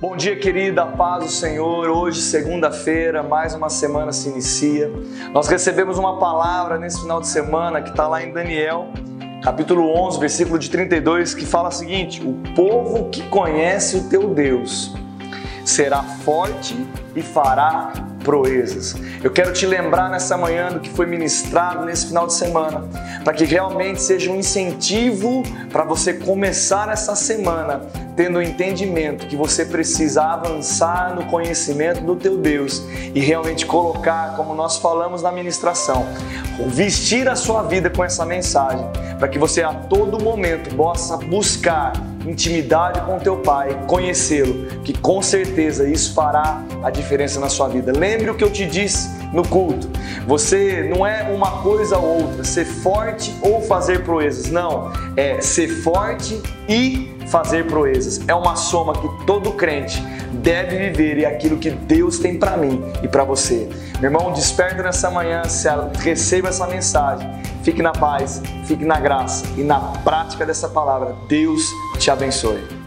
Bom dia, querida, paz do Senhor. Hoje, segunda-feira, mais uma semana se inicia. Nós recebemos uma palavra nesse final de semana que está lá em Daniel, capítulo 11, versículo de 32, que fala o seguinte: O povo que conhece o teu Deus será forte e fará proezas. Eu quero te lembrar nessa manhã do que foi ministrado nesse final de semana, para que realmente seja um incentivo para você começar essa semana tendo o entendimento que você precisa avançar no conhecimento do teu Deus e realmente colocar, como nós falamos na ministração, vestir a sua vida com essa mensagem, para que você a todo momento possa buscar intimidade com teu Pai, conhecê-lo, que com certeza isso fará a diferença na sua vida. Lembre o que eu te disse no culto. Você não é uma coisa ou outra, ser forte ou fazer proezas. Não, é ser forte e fazer proezas. É uma soma que todo crente deve viver e é aquilo que Deus tem para mim e para você. Meu irmão, desperta nessa manhã, receba essa mensagem. Fique na paz, fique na graça e na prática dessa palavra. Deus te abençoe.